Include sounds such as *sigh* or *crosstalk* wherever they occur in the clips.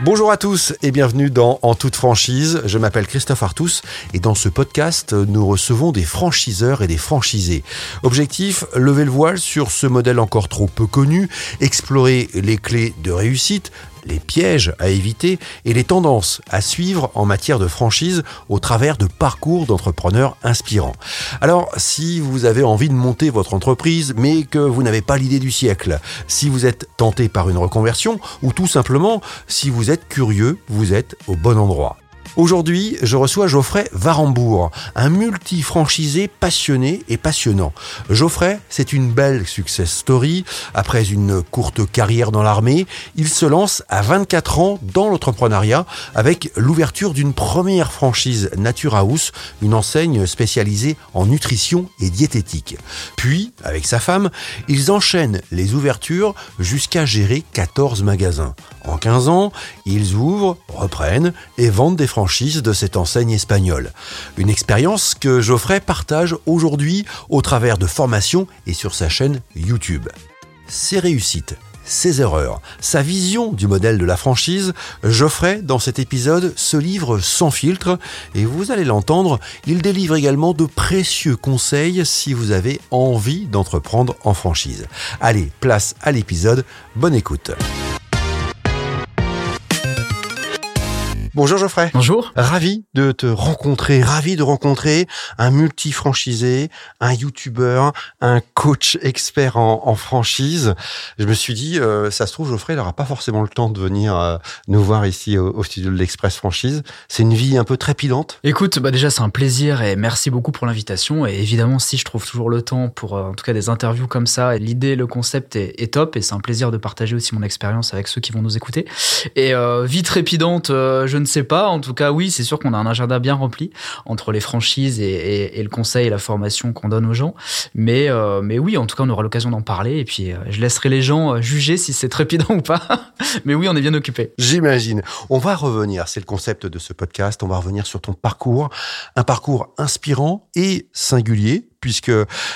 Bonjour à tous et bienvenue dans En toute franchise. Je m'appelle Christophe Artus et dans ce podcast, nous recevons des franchiseurs et des franchisés. Objectif, lever le voile sur ce modèle encore trop peu connu, explorer les clés de réussite, les pièges à éviter et les tendances à suivre en matière de franchise au travers de parcours d'entrepreneurs inspirants. Alors, si vous avez envie de monter votre entreprise, mais que vous n'avez pas l'idée du siècle, si vous êtes tenté par une reconversion, ou tout simplement si vous êtes curieux, vous êtes au bon endroit. Aujourd'hui, je reçois Geoffrey Varambourg, un multi-franchisé passionné et passionnant. Geoffrey, c'est une belle success story. Après une courte carrière dans l'armée, il se lance à 24 ans dans l'entrepreneuriat avec l'ouverture d'une première franchise Nature House, une enseigne spécialisée en nutrition et diététique. Puis, avec sa femme, ils enchaînent les ouvertures jusqu'à gérer 14 magasins. En 15 ans, ils ouvrent, reprennent et vendent des franchises de cette enseigne espagnole. Une expérience que Geoffrey partage aujourd'hui au travers de formations et sur sa chaîne YouTube. Ses réussites, ses erreurs, sa vision du modèle de la franchise, Geoffrey, dans cet épisode, se livre sans filtre et vous allez l'entendre, il délivre également de précieux conseils si vous avez envie d'entreprendre en franchise. Allez, place à l'épisode, bonne écoute. Bonjour Geoffrey. Bonjour. Ravi de te rencontrer, ravi de rencontrer un multi-franchisé, un youtubeur, un coach expert en, franchise. Je me suis dit, euh, ça se trouve, Geoffrey, il n'aura pas forcément le temps de venir euh, nous voir ici au, studio de l'Express Franchise. C'est une vie un peu trépidante. Écoute, bah déjà, c'est un plaisir et merci beaucoup pour l'invitation. Et évidemment, si je trouve toujours le temps pour, euh, en tout cas, des interviews comme ça, l'idée, le concept est, est top et c'est un plaisir de partager aussi mon expérience avec ceux qui vont nous écouter. Et vie trépidante, je ne ne sais pas. En tout cas, oui, c'est sûr qu'on a un agenda bien rempli entre les franchises et, le conseil et la formation qu'on donne aux gens. Mais, euh, mais oui, en tout cas, on aura l'occasion d'en parler. Et puis, euh, je laisserai les gens euh, juger si c'est trépidant *laughs* ou pas. mais oui, on est bien occupé. J'imagine. On va revenir, c'est le concept de ce podcast, on va revenir sur ton parcours. Un parcours inspirant et singulier puisque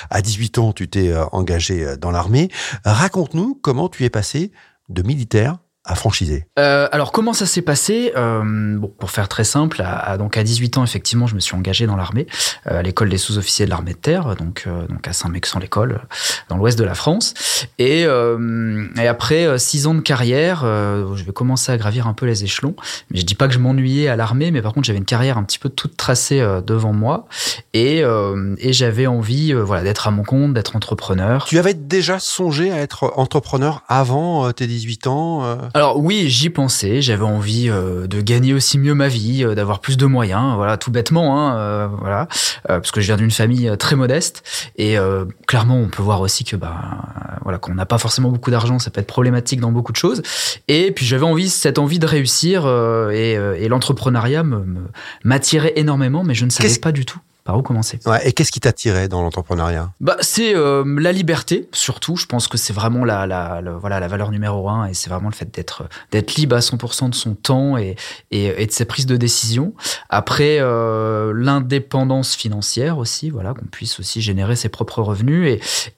à 18 ans, tu t'es engagé dans l'armée. Raconte-nous comment tu es passé de militaire à franchiser euh, Alors comment ça s'est passé? Euh, bon, Pour faire très simple, à, donc à 18 ans effectivement, je me suis engagé dans l'armée, euh, à l'école des sous-officiers de l'armée de terre, donc donc à Saint-Mexan l'école, dans l'ouest de la France. Et, et après six ans de carrière, je vais commencer à gravir un peu les échelons. Mais je dis pas que je m'ennuyais à l'armée, mais par contre j'avais une carrière un petit peu toute tracée devant moi, et, et j'avais envie voilà d'être à mon compte, d'être entrepreneur. Tu avais déjà songé à être entrepreneur avant tes 18 ans alors oui, j'y pensais. J'avais envie euh, de gagner aussi mieux ma vie, euh, d'avoir plus de moyens. Voilà, tout bêtement, hein, euh, voilà, parce que je viens d'une famille très modeste. Et clairement, on peut voir aussi que bah voilà, qu'on n'a pas forcément beaucoup d'argent, ça peut être problématique dans beaucoup de choses. Et puis j'avais envie, cette envie de réussir et, et l'entrepreneuriat m'attirait énormément, mais je ne savais pas du tout par où commencer? Et qu'est-ce qui t'attirait dans l'entrepreneuriat? Bah, C'est euh, la liberté, surtout. Je pense que c'est vraiment la, la, voilà, la valeur numéro un et c'est vraiment le fait d'être, d'être libre à 100% de son temps et, et, de ses prises de décision. Après, euh, l'indépendance financière aussi, voilà, qu'on puisse aussi générer ses propres revenus.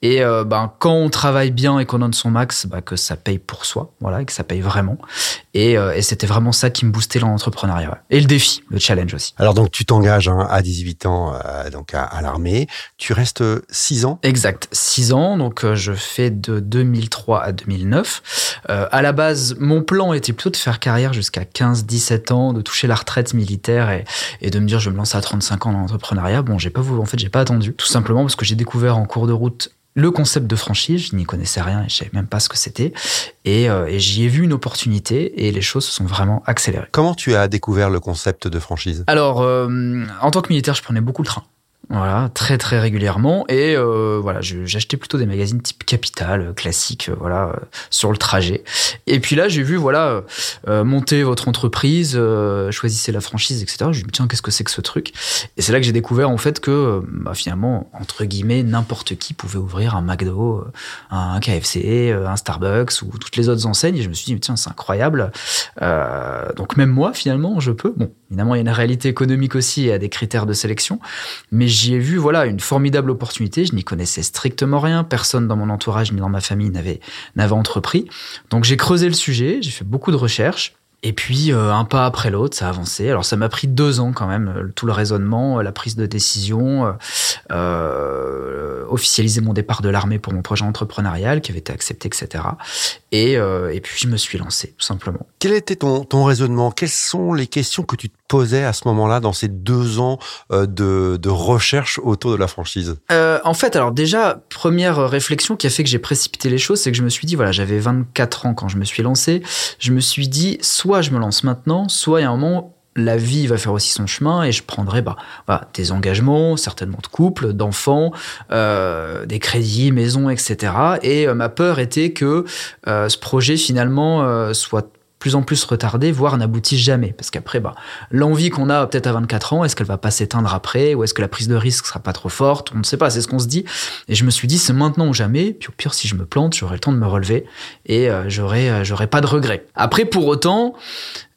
Et, et euh, ben, quand on travaille bien et qu'on donne son max, bah, que ça paye pour soi, voilà, et que ça paye vraiment. Et, et c'était vraiment ça qui me boostait dans l'entrepreneuriat. Et le défi, le challenge aussi. Alors donc tu t'engages hein, à 18 ans euh, donc à, l'armée. Tu restes six ans? Exact, six ans. Donc euh, je fais de 2003 à 2009. Euh, à la base, mon plan était plutôt de faire carrière jusqu'à 15-17 ans, de toucher la retraite militaire et, et, de me dire je me lance à 35 ans dans l'entrepreneuriat. Bon, j'ai pas voulu, en fait, j'ai pas attendu, tout simplement parce que j'ai découvert en cours de route le concept de franchise, je n'y connaissais rien et je savais même pas ce que c'était. Et, et j'y ai vu une opportunité et les choses se sont vraiment accélérées. Comment tu as découvert le concept de franchise? Alors, en tant que militaire, je prenais beaucoup le train. Voilà, très très régulièrement. Et euh, voilà, j'achetais plutôt des magazines type Capital, euh, classique, euh, voilà, sur le trajet. Et puis là, j'ai vu, voilà, monter votre entreprise, choisissez la franchise, etc. Je me dis, tiens, qu'est-ce que c'est que ce truc? Et c'est là que j'ai découvert en fait que bah, finalement, entre guillemets, n'importe qui pouvait ouvrir un McDo, un KFC, un Starbucks ou toutes les autres enseignes. Et je me suis dit, tiens, c'est incroyable. donc même moi, finalement, je peux. Bon, évidemment, il y a une réalité économique aussi et à des critères de sélection, mais j'y ai vu voilà une formidable opportunité. Je n'y connaissais strictement rien. Personne dans mon entourage ni dans ma famille n'avait n'avait entrepris. Donc j'ai creusé le sujet, j'ai fait beaucoup de recherches. Et puis, un pas après l'autre, ça a avancé. Alors, ça m'a pris deux ans quand même, tout le raisonnement, la prise de décision, officialiser mon départ de l'armée pour mon projet entrepreneurial qui avait été accepté, etc. Et, et puis, je me suis lancé, tout simplement. Quel était ton, ton raisonnement? Quelles sont les questions que tu te posais à ce moment-là, dans ces deux ans de, de recherche autour de la franchise? En fait, alors déjà, première réflexion qui a fait que j'ai précipité les choses, c'est que je me suis dit, voilà, j'avais 24 ans quand je me suis lancé, je me suis dit, soit je me lance maintenant, soit il y a un moment la vie va faire aussi son chemin et je prendrai bah, des engagements, certainement de couple, d'enfants, euh, des crédits, maisons, etc. Et euh, ma peur était que euh, ce projet finalement soit plus en plus retardé, voire n'aboutisse jamais. Parce qu'après, bah, l'envie qu'on a peut-être à 24 ans, est-ce qu'elle va pas s'éteindre après Ou est-ce que la prise de risque sera pas trop forte? On ne sait pas, c'est ce qu'on se dit. Et je me suis dit, c'est maintenant ou jamais. Puis au pire, si je me plante, j'aurai le temps de me relever et euh, j'aurai, euh, j'aurai pas de regrets. Après, pour autant,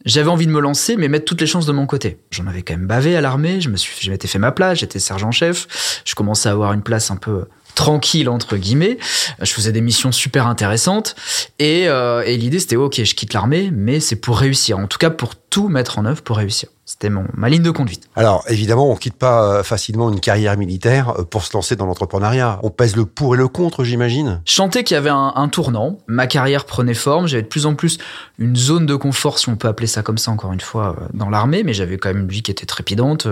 j'avais envie de me lancer, mais mettre toutes les chances de mon côté. J'en avais quand même bavé à l'armée, je me suis, je m'étais fait ma place, j'étais sergent-chef, je commençais à avoir une place un peu tranquille entre guillemets. Je faisais des missions super intéressantes et, euh, et l'idée c'était ok, je quitte l'armée, mais c'est pour réussir. En tout cas pour tout mettre en œuvre pour réussir. C'était mon, ma ligne de conduite. Alors, évidemment, on quitte pas euh, facilement une carrière militaire euh, pour se lancer dans l'entrepreneuriat. On pèse le pour et le contre, j'imagine. Sentais qu'il y avait un, un, tournant. Ma carrière prenait forme. J'avais de plus en plus une zone de confort, si on peut appeler ça comme ça, encore une fois, euh, dans l'armée. Mais j'avais quand même une vie qui était trépidante.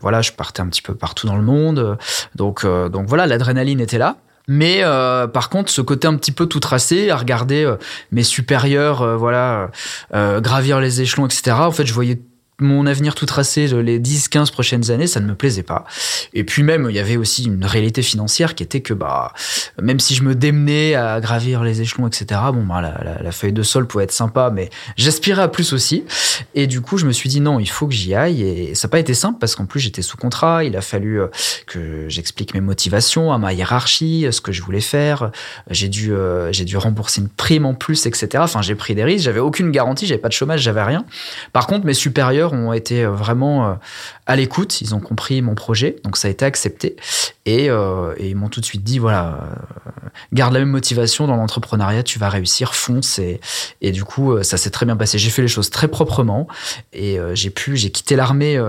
Voilà, je partais un petit peu partout dans le monde. Donc, donc voilà, l'adrénaline était là. Mais euh, par contre, ce côté un petit peu tout tracé, à regarder mes supérieurs, voilà, gravir les échelons, etc. En fait, je voyais mon avenir tout tracé les 10-15 prochaines années, ça ne me plaisait pas. Et puis même, il y avait aussi une réalité financière qui était que, bah, même si je me démenais à gravir les échelons, etc., bon, bah, la, la, feuille de sol pouvait être sympa, mais j'aspirais à plus aussi. Et du coup, je me suis dit non, il faut que j'y aille. Et ça n'a pas été simple parce qu'en plus, j'étais sous contrat. Il a fallu euh, que j'explique mes motivations à ma hiérarchie, ce que je voulais faire. J'ai dû, euh, j'ai dû rembourser une prime en plus, etc. Enfin, j'ai pris des risques. J'avais aucune garantie. J'avais pas de chômage, j'avais rien. Par contre, mes supérieurs ont été euh, vraiment euh, à l'écoute, ils ont compris mon projet, donc ça a été accepté. Et, euh, ils m'ont tout de suite dit, voilà, garde la même motivation dans l'entrepreneuriat, tu vas réussir, fonce. Et, et du coup, ça s'est très bien passé. J'ai fait les choses très proprement et j'ai pu, j'ai quitté l'armée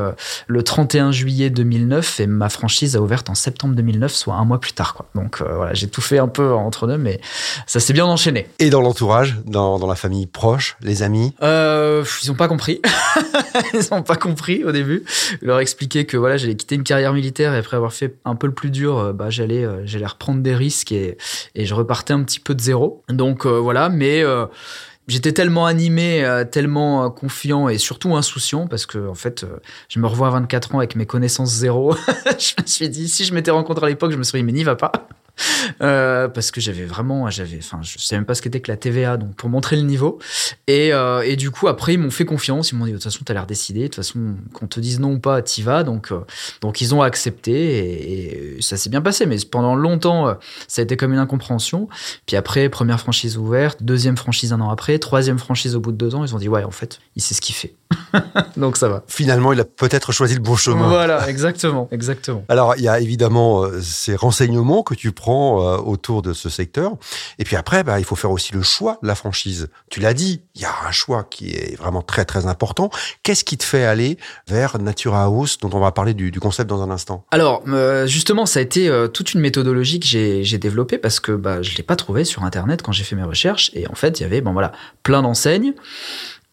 le 31 juillet 2009 et ma franchise a ouvert en septembre 2009, soit un mois plus tard. Quoi. Donc voilà, j'ai tout fait un peu entre deux, mais ça s'est bien enchaîné. Et dans l'entourage, dans, dans, la famille proche, les amis? Ils n'ont pas compris. *laughs* *laughs* ils n'ont pas compris au début. Leur expliquer que voilà, j'allais quitter une carrière militaire et après avoir fait un peu le plus dur, euh, bah, j'allais, euh, j'allais reprendre des risques et, et je repartais un petit peu de zéro. Donc euh, voilà, mais j'étais tellement animé, tellement confiant et surtout insouciant parce que en fait, je me revois à 24 ans avec mes connaissances zéro. *laughs* je me suis dit, si je m'étais rencontré à l'époque, je me serais dit, mais n'y va pas. *laughs* Euh, parce que j'avais vraiment, j'avais, enfin, je sais même pas ce qu'était que la TVA, donc pour montrer le niveau. Et, euh, et du coup, après, ils m'ont fait confiance. Ils m'ont dit, de toute façon, t'as l'air décidé. De toute façon, qu'on te dise non ou pas, t'y vas. Donc, euh, donc ils ont accepté et, et ça s'est bien passé. Mais pendant longtemps, ça a été comme une incompréhension. Puis après, première franchise ouverte, deuxième franchise un an après, troisième franchise au bout de deux ans, ils ont dit, ouais, en fait, il sait ce qu'il fait. *laughs* donc ça va. Finalement, il a peut-être choisi le bon chemin. Voilà, exactement, exactement. Alors, il y a évidemment ces renseignements que tu prends euh, autour de ce secteur. Et puis après, bah, il faut faire aussi le choix de la franchise. Tu l'as dit, il y a un choix qui est vraiment très très important. Qu'est-ce qui te fait aller vers Natura House, dont on va parler du, concept dans un instant? Alors, euh, justement, ça a été euh, toute une méthodologie que j'ai développée parce que bah, je l'ai pas trouvé sur Internet quand j'ai fait mes recherches. Et en fait, il y avait bon voilà plein d'enseignes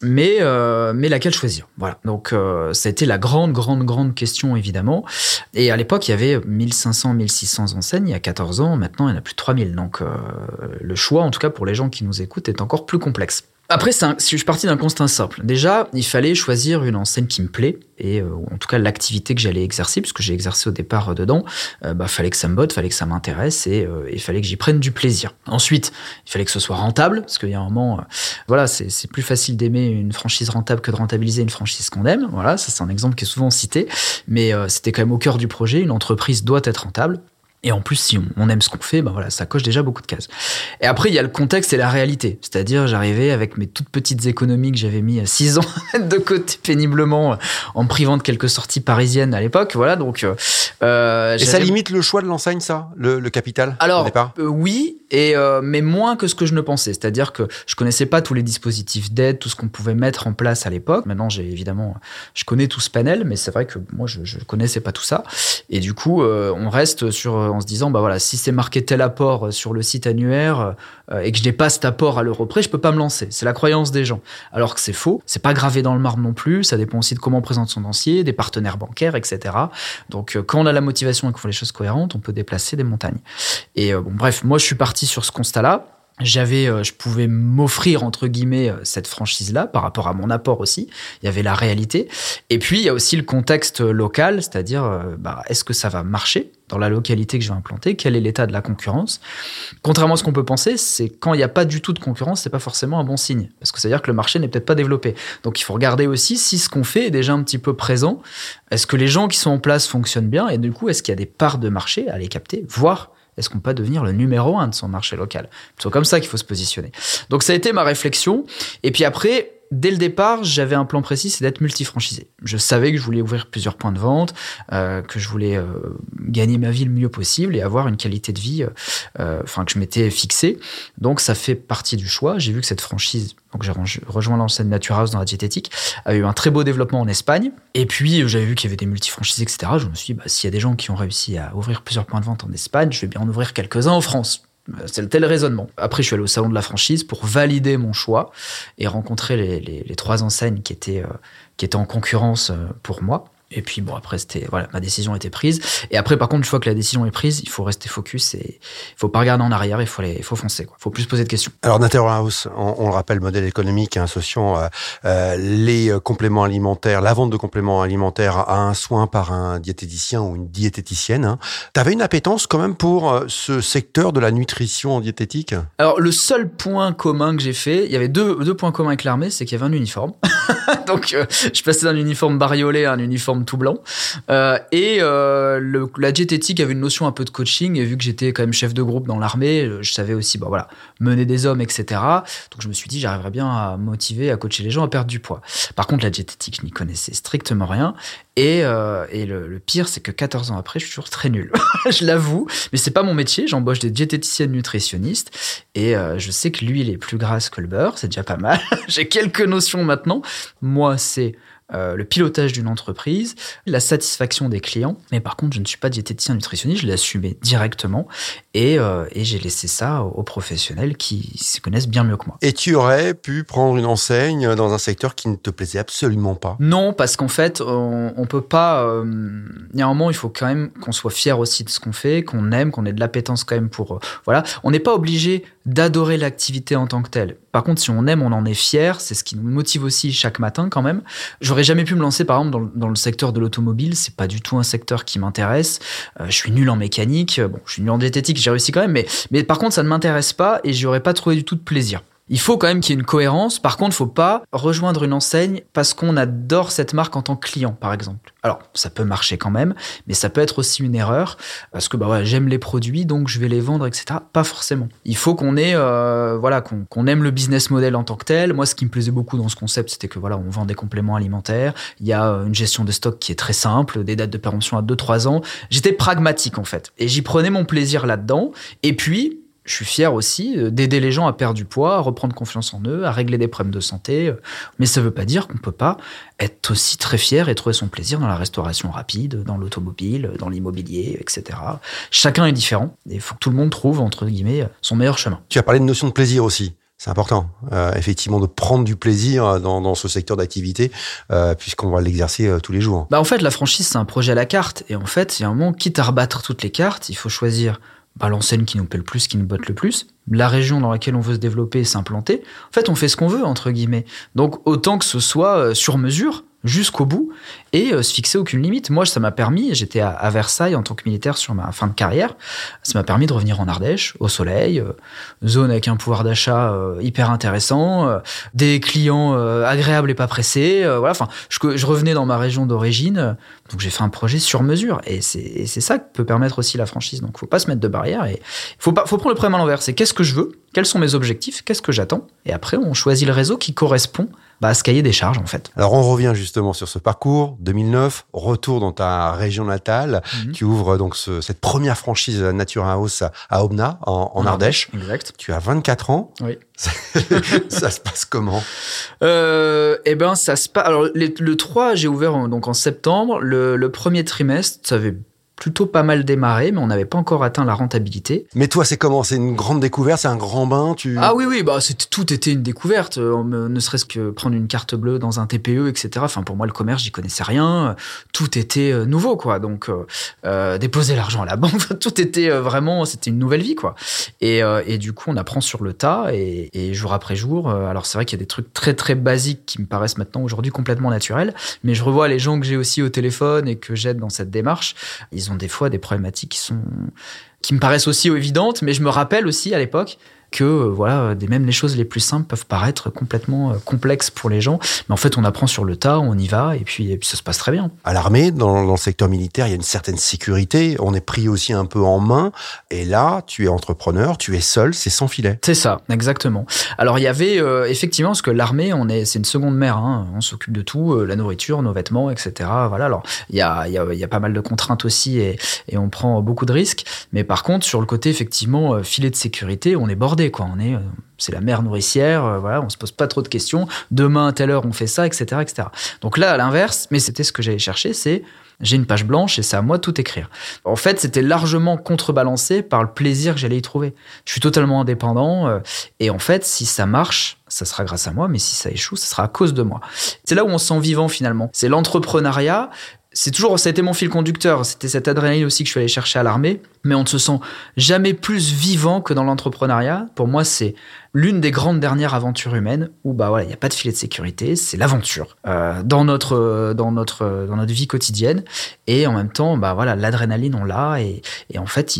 mais euh, mais laquelle choisir? Voilà. Donc euh, ça a été la grande grande grande question évidemment. Et à l'époque il y avait 1500 1600 enseignes. Il y a 14 ans maintenant il y en a plus de 3000 donc euh, le choix en tout cas pour les gens qui nous écoutent est encore plus complexe après, si je suis parti d'un constat simple. Déjà, il fallait choisir une enseigne qui me plaît, et euh, en tout cas l'activité que j'allais exercer, puisque j'ai exercé au départ euh, dedans, euh, bah, fallait que ça me botte, fallait que ça m'intéresse, et il fallait que j'y prenne du plaisir. Ensuite, il fallait que ce soit rentable, parce qu'il y a un moment, voilà, c'est plus facile d'aimer une franchise rentable que de rentabiliser une franchise qu'on aime. Voilà, ça c'est un exemple qui est souvent cité, mais c'était quand même au cœur du projet. Une entreprise doit être rentable. Et en plus, si on, aime ce qu'on fait, ben voilà, ça coche déjà beaucoup de cases. Et après, il y a le contexte et la réalité. C'est-à-dire, j'arrivais avec mes toutes petites économies que j'avais mis à 6 ans *laughs* de côté péniblement en me privant de quelques sorties parisiennes à l'époque. Voilà, donc. Euh, et ça limite le choix de l'enseigne, ça, le, capital Alors, euh, oui, et euh, mais moins que ce que je ne pensais. C'est-à-dire que je connaissais pas tous les dispositifs d'aide, tout ce qu'on pouvait mettre en place à l'époque. Maintenant, j'ai évidemment, je connais tout ce panel, mais c'est vrai que moi, je, je connaissais pas tout ça. Et du coup, on reste sur en se disant, bah voilà, si c'est marqué tel apport sur le site annuaire euh, et que je pas cet apport à l'euro près, je peux pas me lancer. C'est la croyance des gens. Alors que c'est faux. C'est pas gravé dans le marbre non plus. Ça dépend aussi de comment on présente son dossier, des partenaires bancaires, etc. Donc, euh, quand on a la motivation et qu'on fait les choses cohérentes, on peut déplacer des montagnes. Et euh, bon, bref, moi, je suis parti sur ce constat-là j'avais, euh, je pouvais m'offrir entre guillemets euh, cette franchise-là par rapport à mon apport aussi. Il y avait la réalité, et puis il y a aussi le contexte local, c'est-à-dire, euh, bah, est-ce que ça va marcher dans la localité que je vais implanter? Quel est l'état de la concurrence? Contrairement à ce qu'on peut penser, c'est quand il n'y a pas du tout de concurrence, c'est pas forcément un bon signe, parce que c'est à dire que le marché n'est peut-être pas développé. Donc il faut regarder aussi si ce qu'on fait est déjà un petit peu présent. Est-ce que les gens qui sont en place fonctionnent bien, et du coup, est-ce qu'il y a des parts de marché à les capter, voire est-ce qu'on peut devenir le numéro un de son marché local? C'est comme ça qu'il faut se positionner. Donc ça a été ma réflexion. Et puis après, dès le départ, j'avais un plan précis, c'est d'être multifranchisé. Je savais que je voulais ouvrir plusieurs points de vente, euh, que je voulais euh, gagner ma vie le mieux possible et avoir une qualité de vie, euh, enfin que je m'étais fixé. Donc ça fait partie du choix. J'ai vu que cette franchise, donc j'ai rejoint l'enseigne Nature House dans la diététique, a eu un très beau développement en Espagne. Et puis j'avais vu qu'il y avait des multifranchisés, etc. Je me suis dit, bah, s'il y a des gens qui ont réussi à ouvrir plusieurs points de vente en Espagne, je vais bien en ouvrir quelques-uns en France. C'est le tel raisonnement. Après, je suis allé au salon de la franchise pour valider mon choix et rencontrer les, trois enseignes qui étaient, euh, qui étaient en concurrence euh, pour moi. Et puis bon après c'était voilà ma décision était prise et après par contre une fois que la décision est prise il faut rester focus et il faut pas regarder en arrière il faut aller il faut foncer quoi faut plus se poser de questions. Alors House on, on, le rappelle modèle économique associant euh, euh, les euh, compléments alimentaires la vente de compléments alimentaires à un soin par un diététicien ou une diététicienne. Hein. Tu avais une appétence quand même pour euh, ce secteur de la nutrition en diététique? Alors le seul point commun que j'ai fait il y avait deux, deux points communs avec l'armée c'est qu'il y avait un uniforme *laughs* donc je passais d'un uniforme bariolé à un uniforme tout blanc. Euh, et euh, la diététique avait une notion un peu de coaching. Et vu que j'étais quand même chef de groupe dans l'armée, euh, je savais aussi, bon voilà, mener des hommes, etc. Donc je me suis dit, j'arriverais bien à motiver, à coacher les gens à perdre du poids. Par contre, la diététique, je n'y connaissais strictement rien. Et, et le, pire, c'est que 14 ans après, je suis toujours très nul. *laughs* je l'avoue, mais c'est pas mon métier. J'embauche des diététiciennes nutritionnistes et je sais que l'huile est plus grasse que le beurre. C'est déjà pas mal. *laughs* J'ai quelques notions maintenant. Moi, c'est euh, le pilotage d'une entreprise, la satisfaction des clients. Mais par contre, je ne suis pas diététicien nutritionniste, je l'ai assumé directement et, euh, et j'ai laissé ça aux, professionnels qui se connaissent bien mieux que moi. Et tu aurais pu prendre une enseigne dans un secteur qui ne te plaisait absolument pas? Non, parce qu'en fait, on, on peut pas. Euh, il y a un moment, il faut quand même qu'on soit fier aussi de ce qu'on fait, qu'on aime, qu'on ait de l'appétence quand même pour. voilà, on n'est pas obligé d'adorer l'activité en tant que telle. Par contre, si on aime, on en est fier. C'est ce qui nous motive aussi chaque matin quand même. J'aurais jamais pu me lancer par exemple dans le, secteur de l'automobile. C'est pas du tout un secteur qui m'intéresse. Euh, je suis nul en mécanique. Bon, je suis nul en diététique. J'ai réussi quand même, mais mais par contre, ça ne m'intéresse pas et j'y aurais pas trouvé du tout de plaisir. Il faut quand même qu'il y ait une cohérence. Par contre, faut pas rejoindre une enseigne parce qu'on adore cette marque en tant que client, par exemple. Alors, ça peut marcher quand même, mais ça peut être aussi une erreur parce que bah ouais, j'aime les produits, donc je vais les vendre, etc. Pas forcément. Il faut qu'on ait, euh, voilà, qu'on aime le business model en tant que tel. Moi, ce qui me plaisait beaucoup dans ce concept, c'était que voilà, on vend des compléments alimentaires. Il y a euh, une gestion de stock qui est très simple, des dates de péremption à 2-3 ans. J'étais pragmatique en fait, et j'y prenais mon plaisir là-dedans. Et puis, je suis fier aussi euh, d'aider les gens à perdre du poids, à reprendre confiance en eux, à régler des problèmes de santé. Euh. Mais ça ne veut pas dire qu'on peut pas être aussi très fier et trouver son plaisir dans la restauration rapide, dans l'automobile, dans l'immobilier, etc. Chacun est différent et il faut que tout le monde trouve, entre guillemets, son meilleur chemin. Tu as parlé de notion de plaisir aussi. C'est important, euh, effectivement, de prendre du plaisir dans, dans ce secteur d'activité, puisqu'on va l'exercer tous les jours. Bah en fait, la franchise, c'est un projet à la carte. Et en fait, il y a un moment, quitte à rebattre toutes les cartes, il faut choisir bah, l'enseigne qui nous plaît le plus, qui nous botte le plus, la région dans laquelle on veut se développer et s'implanter. En fait, on fait ce qu'on veut, entre guillemets. Donc, autant que ce soit euh, sur mesure, jusqu'au bout et se fixer aucune limite. Moi, ça m'a permis, j'étais à, Versailles en tant que militaire sur ma fin de carrière, ça m'a permis de revenir en Ardèche, au soleil, zone avec un pouvoir d'achat hyper intéressant, des clients agréables et pas pressés. voilà, enfin, je, je, revenais dans ma région d'origine, donc j'ai fait un projet sur mesure et c'est ça que peut permettre aussi la franchise. Donc, faut pas se mettre de barrière et faut faut prendre le problème à l'envers. C'est qu'est-ce que je veux, quels sont mes objectifs, qu'est-ce que j'attends, et après on choisit le réseau qui correspond bah, ce cahier des charges en fait. Alors on revient justement sur ce parcours 2009, retour dans ta région natale, mhm. tu ouvres donc cette première franchise Nature House à, Obna en, Ardèche. Exact. Tu as 24 ans. Oui. *laughs* ça se passe comment? Euh, Eh ben ça se passe. Alors le 3 j'ai ouvert en, donc en septembre. Le, le premier trimestre ça avait plutôt pas mal démarré, mais on n'avait pas encore atteint la rentabilité. Mais toi, c'est comment? C'est une grande découverte? C'est un grand bain? Tu... Ah oui, oui, bah, tout était une découverte. Euh, ne serait-ce que prendre une carte bleue dans un TPE, etc. Enfin, pour moi, le commerce, j'y connaissais rien. Tout était euh, nouveau, quoi. Donc, euh, déposer l'argent à la banque, *laughs* tout était vraiment... C'était une nouvelle vie, quoi. Et, et, du coup, on apprend sur le tas et, et jour après jour. alors, c'est vrai qu'il y a des trucs très, très basiques qui me paraissent maintenant aujourd'hui complètement naturels. Mais je revois les gens que j'ai aussi au téléphone et que j'aide dans cette démarche. Ils ont des fois des problématiques qui sont qui me paraissent aussi évidentes, mais je me rappelle aussi à l'époque que euh, voilà, des, même les choses les plus simples peuvent paraître complètement euh, complexes pour les gens. Mais en fait, on apprend sur le tas, on y va, et puis, et puis ça se passe très bien. À l'armée, dans, dans, le secteur militaire, il y a une certaine sécurité. On est pris aussi un peu en main. Et là, tu es entrepreneur, tu es seul, c'est sans filet. C'est ça, exactement. Alors, il y avait euh, effectivement, parce que l'armée, on est, c'est une seconde mère. Hein, on s'occupe de tout, la nourriture, nos vêtements, etc. Voilà. Alors, il y a, y, a, y a pas mal de contraintes aussi, et, et on prend beaucoup de risques. Mais par contre, sur le côté effectivement filet de sécurité, on est bordé quoi. On est, euh, c'est la mère nourricière, euh, voilà, on se pose pas trop de questions. Demain à telle heure on fait ça, etc., etc. Donc là, à l'inverse, mais c'était ce que j'allais chercher, c'est j'ai une page blanche et c'est à moi de tout écrire. En fait, c'était largement contrebalancé par le plaisir que j'allais y trouver. Je suis totalement indépendant euh, et en fait, si ça marche, ça sera grâce à moi, mais si ça échoue, ça sera à cause de moi. C'est là où on se sent vivant finalement. C'est l'entrepreneuriat. C'est toujours, ça a été mon fil conducteur. C'était cette adrénaline aussi que je suis allé chercher à l'armée mais on ne se sent jamais plus vivant que dans l'entrepreneuriat. Pour moi, c'est l'une des grandes dernières aventures humaines où bah voilà, il n'y a pas de filet de sécurité, c'est l'aventure euh, dans notre dans notre dans notre vie quotidienne et en même temps bah voilà, l'adrénaline on l'a et, en fait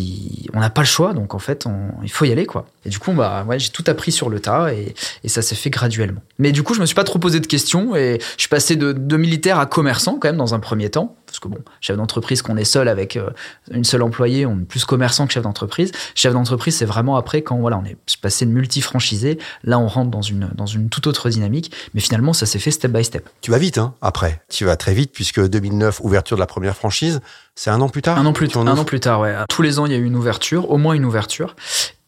on n'a pas le choix donc en fait il faut y aller quoi. Et du coup bah ouais, j'ai tout appris sur le tas et, et ça s'est fait graduellement. Mais du coup, je me suis pas trop posé de questions et je suis passé de, de militaire à commerçant quand même dans un premier temps parce que bon, chef d'entreprise qu'on est seul avec euh, une seule employée, on est plus commerçant que chef d'entreprise. Chef d'entreprise, c'est vraiment après quand voilà, on est passé de multi-franchisé, là on rentre dans une, dans une toute autre dynamique, mais finalement ça s'est fait step by step. Tu vas vite, hein, après. Tu vas très vite, puisque 2009, ouverture de la première franchise, c'est un an plus tard Un an plus, un an plus tard, ouais. Tous les ans, il y a eu une ouverture, au moins une ouverture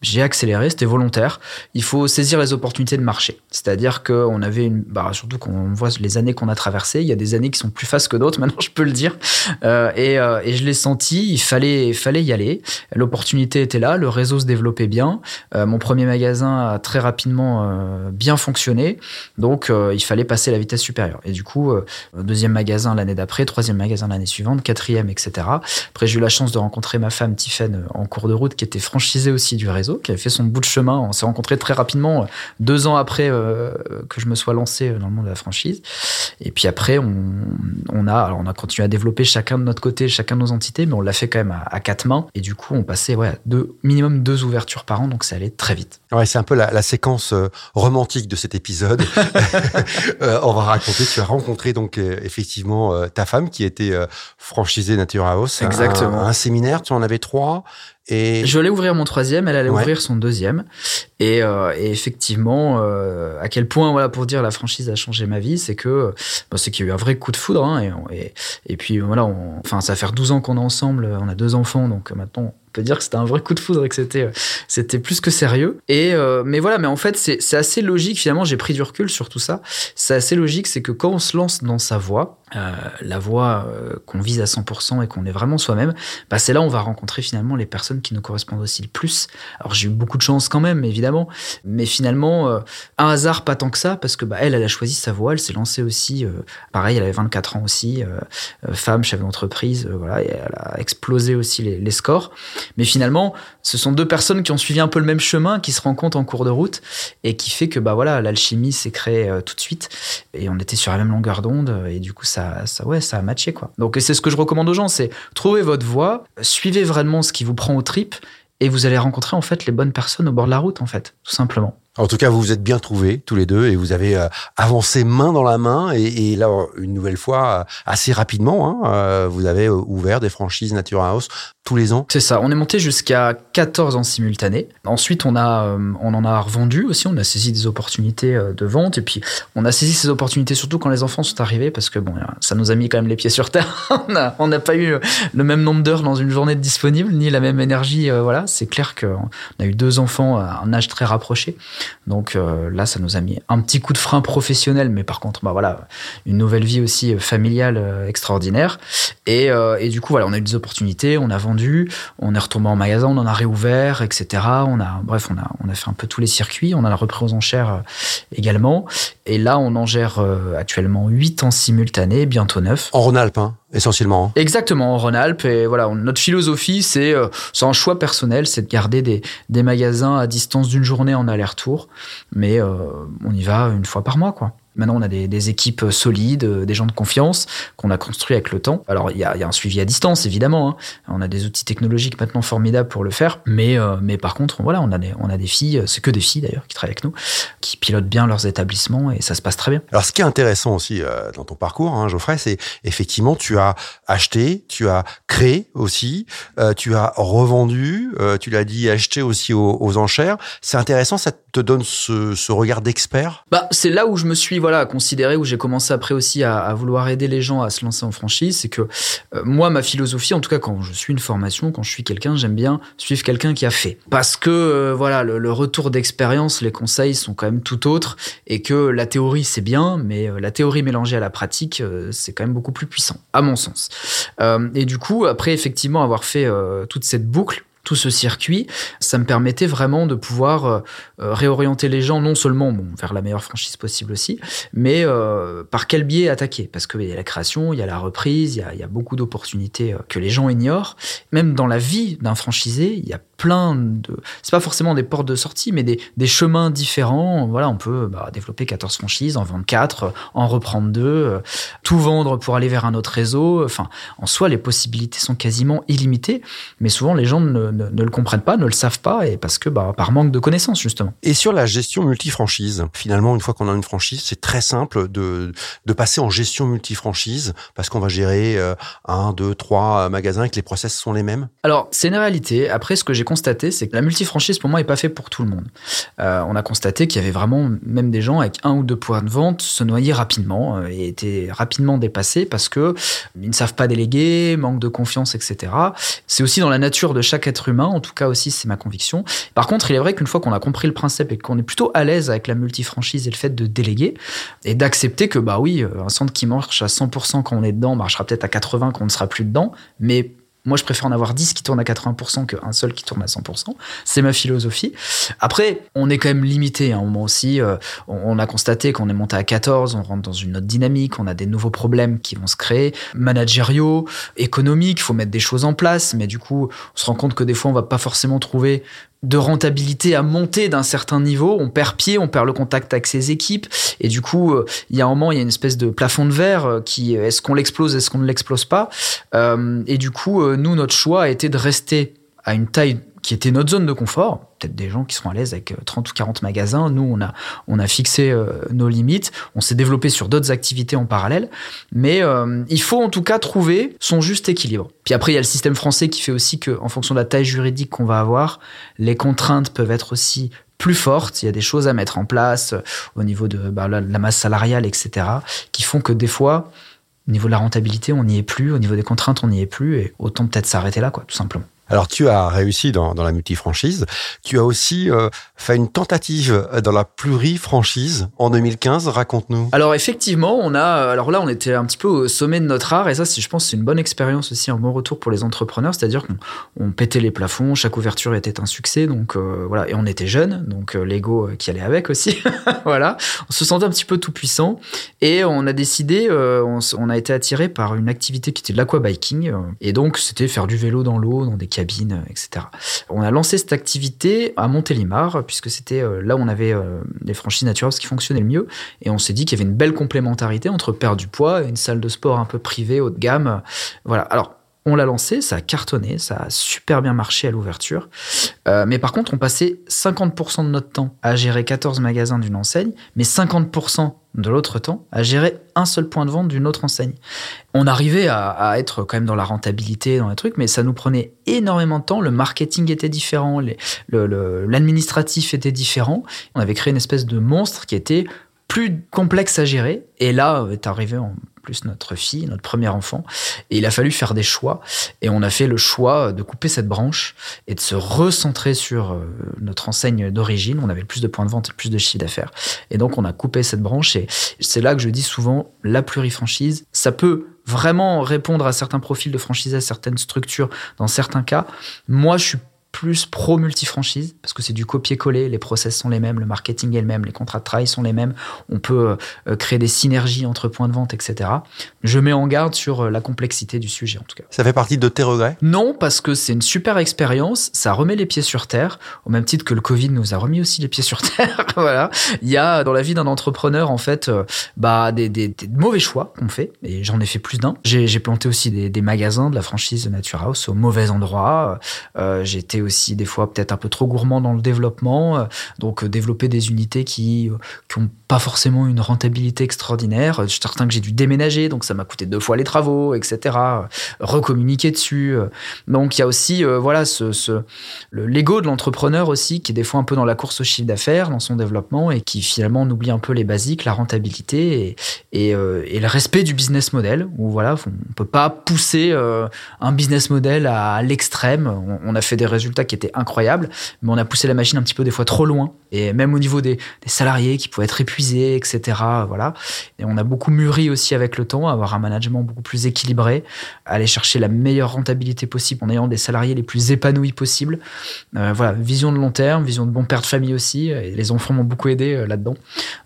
j'ai accéléré, c'était volontaire. Il faut saisir les opportunités de marché. C'est-à-dire qu'on avait une, bah, surtout qu'on voit les années qu'on a traversées, il y a des années qui sont plus fastes que d'autres, *laughs* maintenant je peux le dire. Euh, et, euh, et, je l'ai senti, il fallait, fallait y aller. L'opportunité était là, le réseau se développait bien. Euh, mon premier magasin a très rapidement euh, bien fonctionné, donc euh, il fallait passer à la vitesse supérieure. Et du coup, deuxième magasin l'année d'après, troisième magasin l'année suivante, quatrième, etc. Après, j'ai eu la chance de rencontrer ma femme Tiffaine en cours de route, qui était franchisée aussi du réseau qui avait fait son bout de chemin. On s'est rencontrés très rapidement, euh, deux ans après euh, que je me sois lancé dans le monde de la franchise. Et puis après, on, on a, alors on a continué à développer chacun de notre côté, chacun de nos entités, mais on l'a fait quand même à, quatre mains. Et du coup, on passait ouais, deux, minimum deux ouvertures par an, donc ça allait très vite. Ouais, c'est un peu la, la séquence euh, romantique de cet épisode. *laughs* *laughs* on va raconter. Tu as rencontré donc effectivement ta femme qui était franchisée Nature House. Exactement. Un, un séminaire, tu en avais trois. Et... Je allais ouvrir mon troisième, elle allait ouvrir son deuxième. Et, euh, et effectivement, euh, à quel point, voilà, pour dire la franchise a changé ma vie, c'est que bon, c'est qu'il y a eu un vrai coup de foudre. Hein, et, et, puis voilà, on, enfin, ça fait 12 ans qu'on est ensemble, on a deux enfants, donc maintenant on peut dire que c'était un vrai coup de foudre et que c'était c'était plus que sérieux. Et euh, mais voilà, mais en fait c'est assez logique finalement. J'ai pris du recul sur tout ça. C'est assez logique, c'est que quand on se lance dans sa voie, euh, la voie euh, qu'on vise à 100% et qu'on est vraiment soi-même, bah c'est là où on va rencontrer finalement les personnes qui nous correspondent aussi le plus. Alors j'ai eu beaucoup de chance quand même, évidemment, mais finalement, euh, un hasard pas tant que ça, parce que bah, elle, elle a choisi sa voie, elle s'est lancée aussi, pareil, elle avait 24 ans aussi, femme, chef d'entreprise, voilà, et elle a explosé aussi les, les, scores. Mais finalement, ce sont deux personnes qui ont suivi un peu le même chemin, qui se rencontrent en cours de route, et qui fait que bah voilà, l'alchimie s'est créée tout de suite, et on était sur la même longueur d'onde, et du coup ça ça, ouais, ça a matché, quoi. Donc, c'est ce que je recommande aux gens, c'est trouver votre voie, suivez vraiment ce qui vous prend au trip, et vous allez rencontrer, en fait, les bonnes personnes au bord de la route, en fait, tout simplement. En tout cas, vous vous êtes bien trouvés tous les deux et vous avez euh, avancé main dans la main. Et, là, une nouvelle fois, euh, assez rapidement, hein, euh, vous avez ouvert des franchises Nature House les ans. C'est ça. On est monté jusqu'à 14 en simultané. Ensuite, on a, on en a revendu aussi. On a saisi des opportunités de vente et puis on a saisi ces opportunités surtout quand les enfants sont arrivés parce que bon, ça nous a mis quand même les pieds sur terre. *laughs* on n'a pas eu le même nombre d'heures dans une journée disponible ni la même énergie. voilà, c'est clair qu'on a eu deux enfants à un âge très rapproché. Donc euh, là, ça nous a mis un petit coup de frein professionnel, mais par contre, bah voilà, une nouvelle vie aussi euh, familiale euh, extraordinaire. Et, et, du coup, voilà, on a eu des opportunités, on a vendu, on est retombé en magasin, on en a réouvert, etc. On a, bref, on a, on a fait un peu tous les circuits, on a repris aux enchères également. Et là, on en gère actuellement 8 en simultané, bientôt 9. En Rhône-Alpes, hein essentiellement. Hein. Exactement, en Rhône-Alpes. Et voilà, notre philosophie, c'est euh, un choix personnel, c'est de garder des, des, magasins à distance d'une journée en aller-retour. Mais euh, on y va une fois par mois, quoi. Maintenant, on a des, équipes solides, euh, des gens de confiance qu'on a construits avec le temps. Alors, il y a, un suivi à distance, évidemment. Hein. On a des outils technologiques maintenant formidables pour le faire. Mais, euh, mais par contre, voilà, on a des, on a des filles, c'est que des filles d'ailleurs, qui travaillent avec nous, qui pilotent bien leurs établissements et ça se passe très bien. Alors, ce qui est intéressant aussi euh, dans ton parcours, hein, Geoffrey, c'est effectivement, tu as acheté, tu as créé aussi, tu as revendu, tu l'as dit, acheté aussi aux, enchères. C'est intéressant, ça donne ce, regard d'expert? Bah, C'est là où je me suis voilà, considérer, où j'ai commencé après aussi à, vouloir aider les gens à se lancer en franchise, c'est que euh, moi, ma philosophie, en tout cas quand je suis une formation, quand je suis quelqu'un, j'aime bien suivre quelqu'un qui a fait. Parce que euh, voilà, le, retour d'expérience, les conseils sont quand même tout autres, et que la théorie c'est bien, mais euh, la théorie mélangée à la pratique, c'est quand même beaucoup plus puissant, à mon sens. et du coup, après effectivement avoir fait toute cette boucle, tout ce circuit, ça me permettait vraiment de pouvoir euh, euh, réorienter les gens non seulement bon, vers la meilleure franchise possible aussi, mais euh, par quel biais attaquer? Parce qu'il y a la création, il y a la reprise, il y a, y a beaucoup d'opportunités que les gens ignorent. Même dans la vie d'un franchisé, il y a plein de... C'est pas forcément des portes de sortie, mais des, des chemins différents. Voilà, on peut bah, développer 14 franchises, en vendre 4, en reprendre 2, tout vendre pour aller vers un autre réseau. Enfin, en soi, les possibilités sont quasiment illimitées, mais souvent les gens ne ne, le comprennent pas, ne le savent pas, et parce que bah, par manque de connaissances justement. Et sur la gestion multifranchise, finalement, une fois qu'on a une franchise, c'est très simple de, de passer en gestion multifranchise, parce qu'on va gérer euh, un, deux, trois magasins et que les process sont les mêmes? Alors, c'est une réalité. Après, ce que j'ai constaté, c'est que la multifranchise, pour moi, n'est pas fait pour tout le monde. Euh, on a constaté qu'il y avait vraiment même des gens avec un ou deux points de vente se noyer rapidement euh, et étaient rapidement dépassés parce que ils ne savent pas déléguer, manque de confiance, etc. C'est aussi dans la nature de chaque être humain, en tout cas aussi c'est ma conviction. Par contre, il est vrai qu'une fois qu'on a compris le principe et qu'on est plutôt à l'aise avec la multifranchise et le fait de déléguer et d'accepter que bah oui, un centre qui marche à 100% quand on est dedans marchera peut-être à 80 quand on ne sera plus dedans, mais moi, je préfère en avoir 10 qui tournent à 80% qu'un seul qui tourne à 100%. C'est ma philosophie. Après, on est quand même limité. Un moment aussi, euh, on, a constaté qu'on est monté à 14, on rentre dans une autre dynamique, on a des nouveaux problèmes qui vont se créer, managériaux, économiques, il faut mettre des choses en place, mais du coup, on se rend compte que des fois, on va pas forcément trouver de rentabilité à monter d'un certain niveau, on perd pied, on perd le contact avec ses équipes, et du coup, euh, il y a un moment, il y a une espèce de plafond de verre euh, qui, euh, est-ce qu'on l'explose, est-ce qu'on ne l'explose pas? Et du coup, nous, notre choix a été de rester à une taille qui était notre zone de confort. Peut-être des gens qui seront à l'aise avec 30 euh, ou 40 magasins. Nous, on a, on a fixé euh, nos limites. On s'est développé sur d'autres activités en parallèle. Mais euh, il faut en tout cas trouver son juste équilibre. Puis après, il y a le système français qui fait aussi que, en fonction de la taille juridique qu'on va avoir, les contraintes peuvent être aussi plus fortes. Il y a des choses à mettre en place au niveau de bah, la, la masse salariale, etc., qui font que des fois, au niveau de la rentabilité, on n'y est plus. Au niveau des contraintes, on n'y est plus. Et autant peut-être s'arrêter là, quoi, tout simplement. Alors tu as réussi dans, dans la multifranchise, tu as aussi euh, fait une tentative dans la plurifranchise en 2015, raconte-nous. Alors effectivement, on a alors là on était un petit peu au sommet de notre art. Et ça je pense c'est une bonne expérience aussi, un bon retour pour les entrepreneurs, c'est-à-dire qu'on on pétait les plafonds, chaque ouverture était un succès. Donc euh, voilà. Et on était jeunes donc euh, l'ego qui allait avec aussi. *laughs* voilà, on se sentait un petit peu tout puissant. Et on a décidé on, on, a été attiré par une activité qui était de l'aquabiking. Et donc c'était faire du vélo dans l'eau dans des cabines, etc. On a lancé cette activité à Montélimar, puisque c'était euh, là où on avait euh, les franchises naturelles qui fonctionnaient le mieux. Et on s'est dit qu'il y avait une belle complémentarité entre perdre du poids et une salle de sport un peu privée, haut de gamme. Voilà. Alors, on l'a lancé, ça a cartonné, ça a super bien marché à l'ouverture. Euh, mais par contre, on passait 50% de notre temps à gérer 14 magasins d'une enseigne, mais 50% de l'autre temps à gérer un seul point de vente d'une autre enseigne. On arrivait à, être quand même dans la rentabilité, dans les trucs, mais ça nous prenait énormément de temps. Le marketing était différent, l'administratif était différent. On avait créé une espèce de monstre qui était plus complexe à gérer. Et là est arrivé en plus notre fille, notre premier enfant. Et il a fallu faire des choix. Et on a fait le choix de couper cette branche et de se recentrer sur euh, notre enseigne d'origine. On avait plus de points de vente et plus de chiffre d'affaires. Et donc, on a coupé cette branche. Et c'est là que je dis souvent, la plurifranchise, ça peut vraiment répondre à certains profils de franchise, à certaines structures, dans certains cas. Moi, je suis plus pro multifranchise parce que c'est du copier-coller, les process sont les mêmes, le marketing est le même, les contrats de travail sont les mêmes, on peut euh, créer des synergies entre points de vente, etc. Je mets en garde sur euh, la complexité du sujet en tout cas. Ça fait partie de tes regrets? Non, parce que c'est une super expérience, ça remet les pieds sur terre, au même titre que le Covid nous a remis aussi les pieds sur terre. *laughs* voilà, il y a dans la vie d'un entrepreneur en fait euh, bah des, des, des, mauvais choix qu'on fait et j'en ai fait plus d'un. J'ai planté aussi des, des, magasins de la franchise Nature House au mauvais endroit. Euh, aussi des fois peut-être un peu trop gourmand dans le développement, euh, donc euh, développer des unités qui qui ont pas forcément une rentabilité extraordinaire. Je suis certain que j'ai dû déménager, donc ça m'a coûté deux fois les travaux, etc. Recommuniquer dessus. Donc il y a aussi voilà ce, ce l'ego de l'entrepreneur aussi qui est des fois un peu dans la course au chiffre d'affaires, dans son développement et qui finalement oublie un peu les basiques, la rentabilité et, et, le respect du business model. Où voilà, on peut pas pousser un business model à l'extrême. On a fait des résultats qui était incroyable, mais on a poussé la machine un petit peu des fois trop loin, et même au niveau des, salariés qui pouvaient être épuisés, etc. Voilà. Et on a beaucoup mûri aussi avec le temps, avoir un management beaucoup plus équilibré, aller chercher la meilleure rentabilité possible en ayant des salariés les plus épanouis possibles. Euh, voilà, vision de long terme, vision de bon père de famille aussi, et les enfants m'ont beaucoup aidé euh, là-dedans.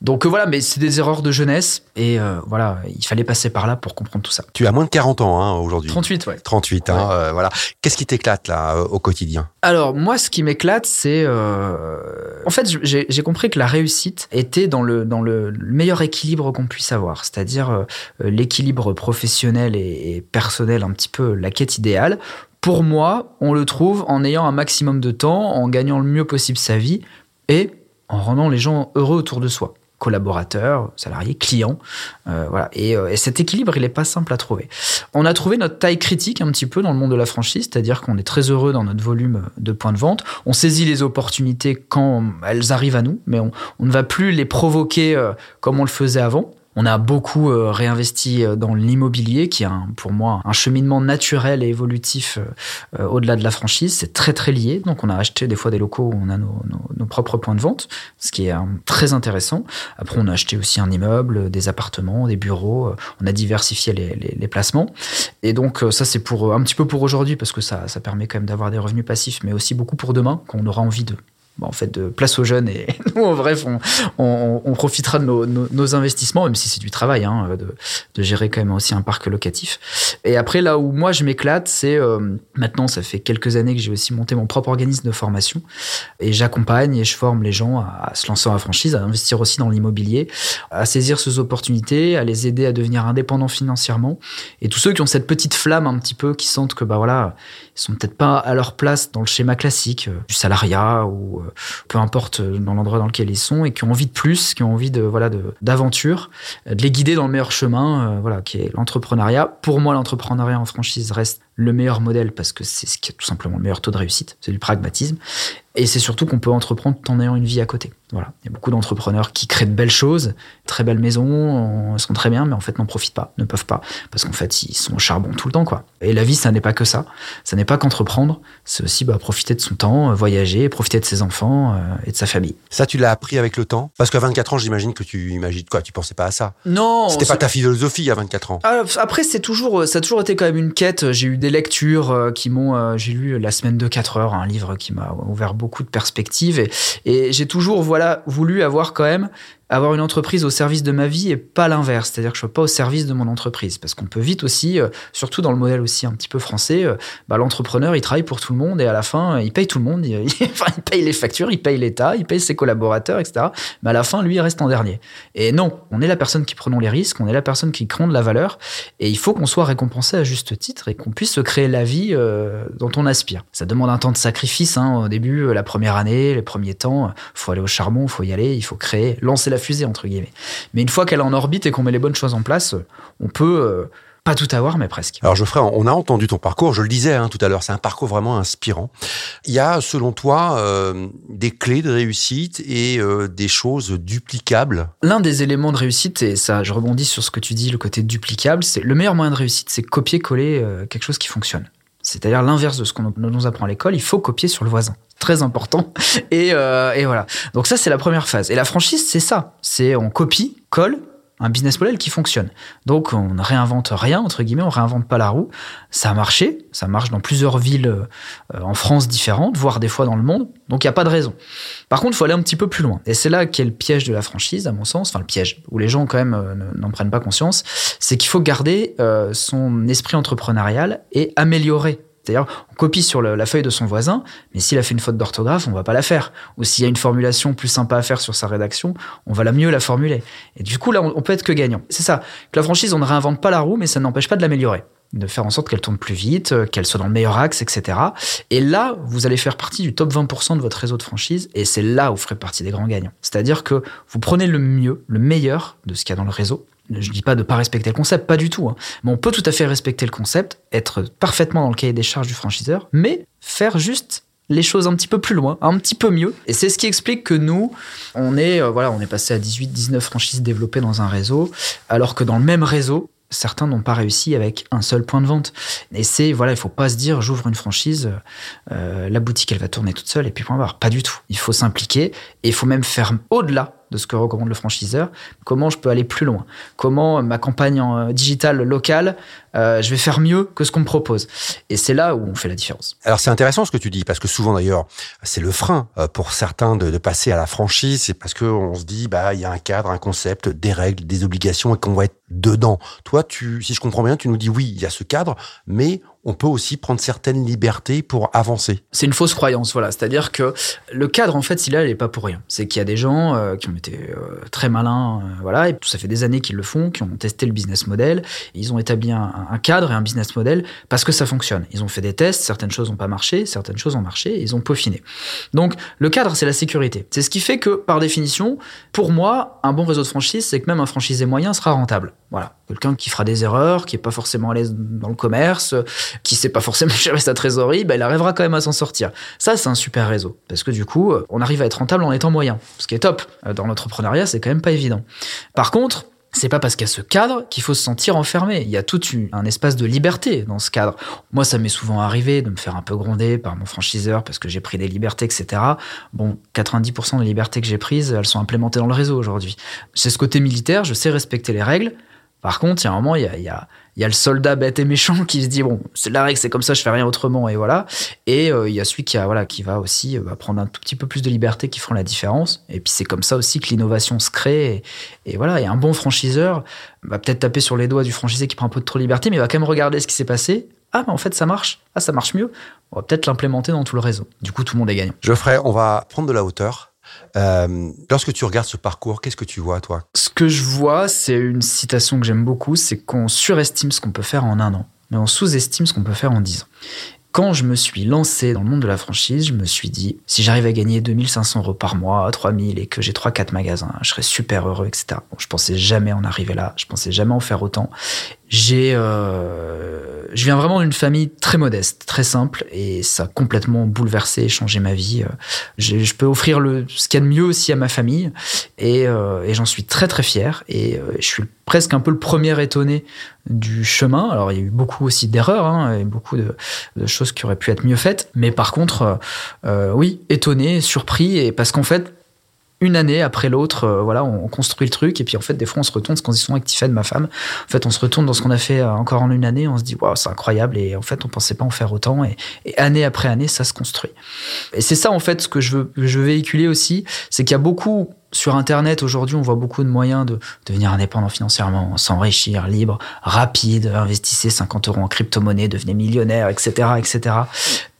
Donc euh, voilà, mais c'est des erreurs de jeunesse, et voilà, il fallait passer par là pour comprendre tout ça. Tu as moins de 40 ans hein, aujourd'hui. 38, ouais. 38, hein, voilà. Qu'est-ce qui t'éclate là au quotidien? Alors moi, ce qui m'éclate, c'est euh... en fait, j'ai compris que la réussite était dans le dans le meilleur équilibre qu'on puisse avoir, c'est-à-dire euh, l'équilibre professionnel et, et personnel, un petit peu la quête idéale. Pour moi, on le trouve en ayant un maximum de temps, en gagnant le mieux possible sa vie et en rendant les gens heureux autour de soi collaborateurs, salariés, clients. Euh, voilà. Et, euh, et, cet équilibre, il n'est pas simple à trouver. On a trouvé notre taille critique un petit peu dans le monde de la franchise, c'est-à-dire qu'on est très heureux dans notre volume de points de vente. On saisit les opportunités quand elles arrivent à nous, mais on, on ne va plus les provoquer euh, comme on le faisait avant. On a beaucoup euh, réinvesti euh, dans l'immobilier, qui est pour moi un cheminement naturel et évolutif euh, au-delà de la franchise. C'est très très lié. Donc on a acheté des fois des locaux où on a nos, nos, propres points de vente, ce qui est très intéressant. Après on a acheté aussi un immeuble, des appartements, des bureaux. On a diversifié les, les, les placements. Et donc ça c'est pour un petit peu pour aujourd'hui parce que ça, ça permet quand même d'avoir des revenus passifs, mais aussi beaucoup pour demain quand on aura envie de en fait, de place aux jeunes. Et *laughs* nous, en bref, on, profitera de nos, investissements, même si c'est du travail, hein, de, gérer quand même aussi un parc locatif. Et après, là où moi, je m'éclate, c'est euh, maintenant, ça fait quelques années que j'ai aussi monté mon propre organisme de formation. Et j'accompagne et je forme les gens à, se lancer en franchise, à investir aussi dans l'immobilier, à saisir ces opportunités, à les aider à devenir indépendants financièrement. Et tous ceux qui ont cette petite flamme un petit peu, qui sentent que, bah voilà, ils sont peut-être pas à leur place dans le schéma classique euh, du salariat ou euh, peu importe euh, dans l'endroit dans lequel ils sont et qui ont envie de plus, qui ont envie de voilà d'aventure, de, les guider dans le meilleur chemin, voilà, qui est l'entrepreneuriat. Pour moi, l'entrepreneuriat en franchise reste le meilleur modèle parce que c'est ce qui a tout simplement le meilleur taux de réussite, c'est du pragmatisme. Et c'est surtout qu'on peut entreprendre en ayant une vie à côté. Voilà. Il y a beaucoup d'entrepreneurs qui créent de belles choses, très belles maisons, sont très bien, mais en fait n'en profitent pas, ne peuvent pas, parce qu'en fait ils sont au charbon tout le temps, quoi. Et la vie, ça n'est pas que ça. Ça n'est pas qu'entreprendre, c'est aussi bah, profiter de son temps, euh, voyager, profiter de ses enfants euh, et de sa famille. Ça, tu l'as appris avec le temps? Parce qu'à 24 ans, j'imagine que tu imagines quoi Tu pensais pas à ça Non. C'était pas ta philosophie à 24 ans. Ah, après, c'est toujours, ça a toujours été quand même une quête. J'ai eu des lectures euh, qui m'ont, j'ai lu La semaine de 4 heures, un livre qui m'a ouvert beaucoup de perspectives, et, et j'ai toujours, voilà, voulu avoir quand même avoir une entreprise au service de ma vie et pas l'inverse, c'est-à-dire que je ne sois pas au service de mon entreprise, parce qu'on peut vite aussi, euh, surtout dans le modèle aussi un petit peu français, euh, bah, l'entrepreneur il travaille pour tout le monde et à la fin il paye tout le monde, *laughs* il, paye les factures, il paye l'État, il paye ses collaborateurs, etc. Mais à la fin lui il reste en dernier. Et non, on est la personne qui prenons les risques, on est la personne qui crée de la valeur et il faut qu'on soit récompensé à juste titre et qu'on puisse se créer la vie euh, dont on aspire. Ça demande un temps de sacrifice hein, au début, la première année, les premiers temps, faut aller au charbon, faut y aller, il faut créer, lancer la fusée entre guillemets. Mais une fois qu'elle est en orbite et qu'on met les bonnes choses en place, on peut euh, pas tout avoir, mais presque. Alors Geoffrey, on a entendu ton parcours, je le disais hein, tout à l'heure, c'est un parcours vraiment inspirant. Il y a, selon toi, euh, des clés de réussite et euh, des choses duplicables? L'un des éléments de réussite, et ça, je rebondis sur ce que tu dis, le côté duplicable, c'est le meilleur moyen de réussite, c'est copier-coller quelque chose qui fonctionne. C'est-à-dire l'inverse de ce qu'on nous apprend à l'école, il faut copier sur le voisin. Très important. Et, euh, et voilà. Donc ça, c'est la première phase. Et la franchise, c'est ça. C'est on copie, colle, un business model qui fonctionne. Donc on ne réinvente rien, entre guillemets, on réinvente pas la roue. Ça a marché, ça marche dans plusieurs villes euh, en France différentes, voire des fois dans le monde. Donc il n'y a pas de raison. Par contre, il faut aller un petit peu plus loin. Et c'est là qu'est le piège de la franchise, à mon sens, enfin le piège, où les gens quand même euh, n'en prennent pas conscience, c'est qu'il faut garder euh, son esprit entrepreneurial et améliorer c'est-à-dire, on copie sur la feuille de son voisin, mais s'il a fait une faute d'orthographe, on va pas la faire. Ou s'il y a une formulation plus sympa à faire sur sa rédaction, on va la mieux la formuler. Et du coup, là, on, peut être que gagnant. C'est ça. Que la franchise, on ne réinvente pas la roue, mais ça n'empêche pas de l'améliorer. De faire en sorte qu'elle tourne plus vite, euh, qu'elle soit dans le meilleur axe, etc. Et là, vous allez faire partie du top 20% de votre réseau de franchise, et c'est là où vous ferez partie des grands gagnants. C'est-à-dire que vous prenez le mieux, le meilleur de ce qu'il y a dans le réseau, je dis pas de pas respecter le concept, pas du tout. Hein. Mais on peut tout à fait respecter le concept, être parfaitement dans le cahier des charges du franchiseur, mais faire juste les choses un petit peu plus loin, un petit peu mieux. Et c'est ce qui explique que nous, on est, euh, voilà, on est passé à 18, 19 franchises développées dans un réseau, alors que dans le même réseau, certains n'ont pas réussi avec un seul point de vente. Et c'est, voilà, il faut pas se dire, j'ouvre une franchise, euh, la boutique, elle va tourner toute seule, et puis point barre. Pas du tout. Il faut s'impliquer, et il faut même faire au-delà de ce que recommande le franchiseur, comment je peux aller plus loin, comment ma campagne en euh, digital locale, euh, je vais faire mieux que ce qu'on me propose? Et c'est là où on fait la différence. Alors c'est intéressant ce que tu dis, parce que souvent d'ailleurs, c'est le frein euh, pour certains de, de passer à la franchise, c'est parce qu'on se dit, bah il y a un cadre, un concept, des règles, des obligations, et qu'on va être dedans. Toi, tu, si je comprends bien, tu nous dis oui, il y a ce cadre, mais on peut aussi prendre certaines libertés pour avancer. C'est une fausse croyance, voilà. C'est-à-dire que le cadre, en fait, s'il est n'est pas pour rien. C'est qu'il y a des gens euh, qui ont été euh, très malins, euh, voilà, et ça fait des années qu'ils le font, qui ont testé le business model. Ils ont établi un, cadre et un business model parce que ça fonctionne. Ils ont fait des tests, certaines choses n'ont pas marché, certaines choses ont marché, et ils ont peaufiné. Donc, le cadre, c'est la sécurité. C'est ce qui fait que, par définition, pour moi, un bon réseau de franchise, c'est que même un franchisé moyen sera rentable. Voilà. Quelqu'un qui fera des erreurs, qui est pas forcément à l'aise dans le commerce, qui sait pas forcément *laughs* gérer sa trésorerie, ben, il arrivera quand même à s'en sortir. Ça, c'est un super réseau. Parce que du coup, on arrive à être rentable en étant moyen. Ce qui est top. Euh, dans l'entrepreneuriat, c'est quand même pas évident. Par contre, c'est pas parce qu'il y a ce cadre qu'il faut se sentir enfermé. Il y a tout un espace de liberté dans ce cadre. Moi, ça m'est souvent arrivé de me faire un peu gronder par mon franchiseur parce que j'ai pris des libertés, etc. Bon, 90% des libertés que j'ai prises, elles sont implémentées dans le réseau aujourd'hui. C'est ce côté militaire, je sais respecter les règles, par contre, il y a un moment, il y a, le soldat bête et méchant qui se dit bon, c'est la règle, c'est comme ça, je fais rien autrement, et voilà. Et euh, il y a celui qui a voilà qui va aussi euh, prendre un tout petit peu plus de liberté, qui feront la différence. Et puis c'est comme ça aussi que l'innovation se crée. Et, voilà, et un bon franchiseur va peut-être taper sur les doigts du franchisé qui prend un peu trop de liberté, mais il va quand même regarder ce qui s'est passé. Ah, mais en fait, ça marche. Ah, ça marche mieux. On va peut-être l'implémenter dans tout le réseau. Du coup, tout le monde est gagnant. Geoffrey, on va prendre de la hauteur. Euh, lorsque tu regardes ce parcours, qu'est-ce que tu vois, toi? Ce que je vois, c'est une citation que j'aime beaucoup, c'est qu'on surestime ce qu'on peut faire en un an, mais on sous-estime ce qu'on peut faire en dix ans. Quand je me suis lancé dans le monde de la franchise, je me suis dit, si j'arrive à gagner 2500 euros par mois, 3000 et que j'ai 3-4 magasins, je serais super heureux, etc. Bon, je pensais jamais en arriver là, je pensais jamais en faire autant. J'ai, euh, je viens vraiment d'une famille très modeste, très simple, et ça a complètement bouleversé, changé ma vie. Je peux offrir le, ce qu'il y a de mieux aussi à ma famille, et, euh, et j'en suis très très fier. Et euh, je suis presque un peu le premier étonné du chemin. Alors il y a eu beaucoup aussi d'erreurs, hein, et beaucoup de, de, choses qui auraient pu être mieux faites, mais par contre, euh, oui, étonné, surpris, et parce qu'en fait une année après l'autre, euh, voilà, on, construit le truc et puis en fait des fois on se retourne, ce qu'on dit souvent avec Tiffany, ma femme, en fait on se retourne dans ce qu'on a fait euh, encore en une année, on se dit waouh c'est incroyable et en fait on pensait pas en faire autant et, année après année ça se construit. Et c'est ça en fait ce que je veux, je veux véhiculer aussi, c'est qu'il y a beaucoup sur Internet, aujourd'hui, on voit beaucoup de moyens de devenir indépendant financièrement, s'enrichir, libre, rapide, investissez 50 euros en crypto-monnaie, devenez millionnaire, etc., etc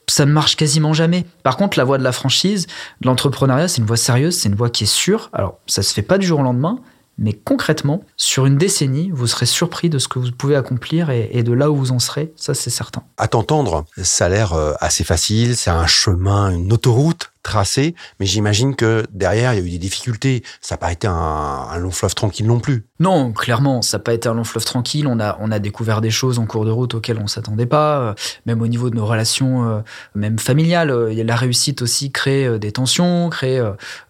ça ne marche quasiment jamais. Par contre, la voie de la franchise, de l'entrepreneuriat, c'est une voie sérieuse, c'est une voie qui est sûre. Alors, ça se fait pas du jour au lendemain, mais concrètement, sur une décennie, vous serez surpris de ce que vous pouvez accomplir et, de là où vous en serez, ça c'est certain. À t'entendre, ça a l'air euh, assez facile, c'est un chemin, une autoroute tracé, mais j'imagine que derrière, il y a eu des difficultés. Ça n'a pas été un, long fleuve tranquille non plus. Non, clairement, ça n'a pas été un long fleuve tranquille. On a, on a découvert des choses en cours de route auxquelles on s'attendait pas, euh, même au niveau de nos relations, euh, même familiales. Euh, la réussite aussi crée des tensions, crée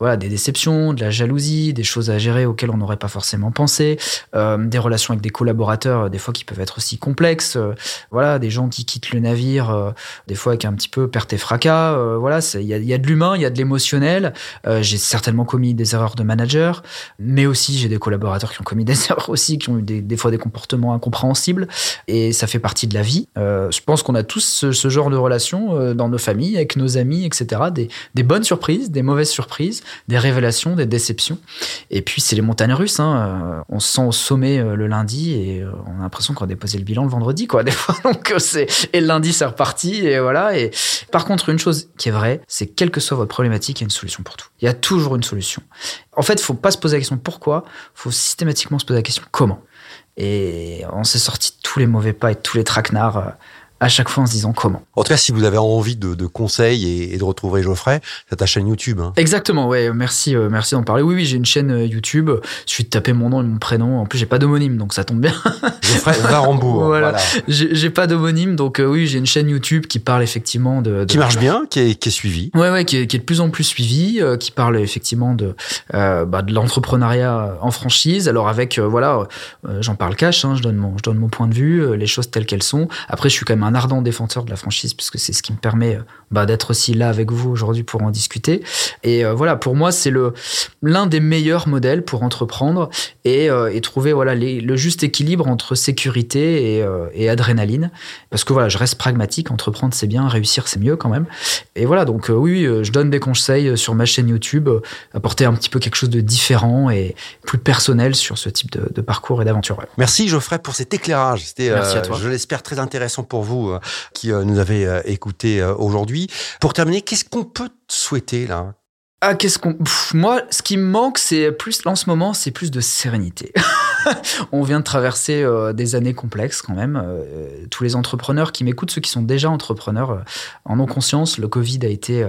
voilà des déceptions, de la jalousie, des choses à gérer auxquelles on n'aurait pas forcément pensé, des relations avec des collaborateurs, des fois qui peuvent être aussi complexes. voilà, des gens qui quittent le navire, des fois avec un petit peu perte et fracas. voilà, il y a, y a de l'humain il y a de l'émotionnel. Euh, j'ai certainement commis des erreurs de manager, mais aussi j'ai des collaborateurs qui ont commis *laughs* des erreurs aussi, qui ont eu des, fois des comportements incompréhensibles. Et ça fait partie de la vie. Euh, je pense qu'on a tous ce, genre de relations euh, dans nos familles, avec nos amis, etc. Des, bonnes surprises, des mauvaises surprises, des révélations, des déceptions. Et puis c'est les montagnes russes. Hein. On se sent au sommet le lundi et on a l'impression qu'on a déposé le bilan le vendredi, quoi. *laughs* Des fois, donc et le lundi c'est reparti et voilà. Et par contre, une chose qui est vraie, c'est quel que soit votre problématique, il y a une solution pour tout. Il y a toujours une solution. En fait, il faut pas se poser la question pourquoi, il faut systématiquement se poser la question comment. Et on s'est sorti tous les mauvais pas et tous les traquenards euh, à chaque fois en se disant comment. En tout cas, si vous avez envie de, conseils et, de retrouver Geoffrey, c'est ta chaîne YouTube. Hein. Exactement, ouais. Merci, euh, merci d'en parler. Oui, oui, j'ai une chaîne euh, YouTube. Je suis de taper mon nom et mon prénom. En plus, j'ai pas d'homonyme, donc ça tombe bien. *laughs* Geoffrey Varembourg. voilà. voilà. J'ai pas d'homonyme, donc euh, oui, j'ai une chaîne YouTube qui parle effectivement de, qui marche bien, qui est, qui est suivie. Ouais, ouais, qui est, qui est, de plus en plus suivie, qui parle effectivement de bah, de l'entrepreneuriat en franchise. Alors avec voilà, j'en parle cash. Hein, je donne mon je donne mon point de vue, les choses telles qu'elles sont. Après, je suis quand même un ardent défenseur de la franchise, puisque c'est ce qui me permet euh, bah, d'être aussi là avec vous aujourd'hui pour en discuter. Et euh, voilà, pour moi, c'est l'un des meilleurs modèles pour entreprendre et, euh, et trouver voilà le juste équilibre entre sécurité et, et, adrénaline. Parce que voilà, je reste pragmatique, entreprendre c'est bien, réussir c'est mieux quand même. Et voilà, donc oui, je donne des conseils sur ma chaîne YouTube, apporter un petit peu quelque chose de différent et plus personnel sur ce type de, de parcours et d'aventure. Merci Geoffrey pour cet éclairage. C'était, je l'espère, très intéressant pour vous qui euh, nous avez euh, écouté euh, aujourd'hui. Pour terminer, qu'est-ce qu'on peut souhaiter là? Ah, qu'est-ce qu'on. Moi, ce qui me manque, c'est plus, en ce moment, c'est plus de sérénité. *laughs* on vient de traverser euh, des années complexes quand même. Euh, tous les entrepreneurs qui m'écoutent, ceux qui sont déjà entrepreneurs, euh, en ont conscience. Le Covid a été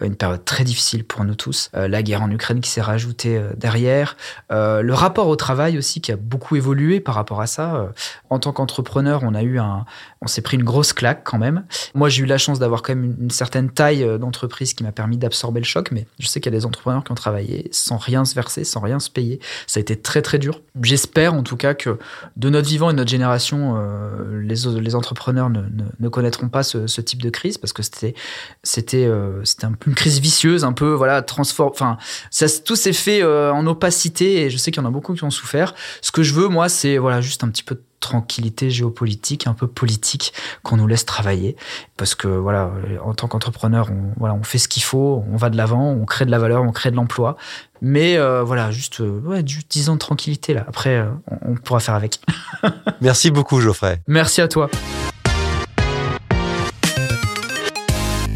une période très difficile pour nous tous. la guerre en Ukraine qui s'est rajoutée derrière. le rapport au travail aussi qui a beaucoup évolué par rapport à ça. en tant qu'entrepreneur, on a eu un, on s'est pris une grosse claque quand même. Moi, j'ai eu la chance d'avoir quand même une, certaine taille d'entreprise qui m'a permis d'absorber le choc, mais qu'il y a des entrepreneurs qui ont travaillé sans rien se verser, sans rien se payer. Ça a été très très dur. J'espère en tout cas que de notre vivant et de notre génération, euh, les, entrepreneurs ne, connaîtront pas ce, type de crise parce que c'était c'était euh, c'était une crise vicieuse, un peu voilà transforme. Enfin, ça tout s'est fait euh, en opacité et je sais qu'il y en a beaucoup qui ont souffert. Ce que je veux moi, c'est voilà juste un petit peu de tranquillité géopolitique, un peu politique, qu'on nous laisse travailler. Parce que voilà, en tant qu'entrepreneur, on, voilà, on fait ce qu'il faut, on va de l'avant, on crée de la valeur, on crée de l'emploi. Mais euh, voilà, juste, euh, ouais, 10 ans de tranquillité là. Après, euh, on, on pourra faire avec. *laughs* Merci beaucoup, Geoffrey. Merci à toi.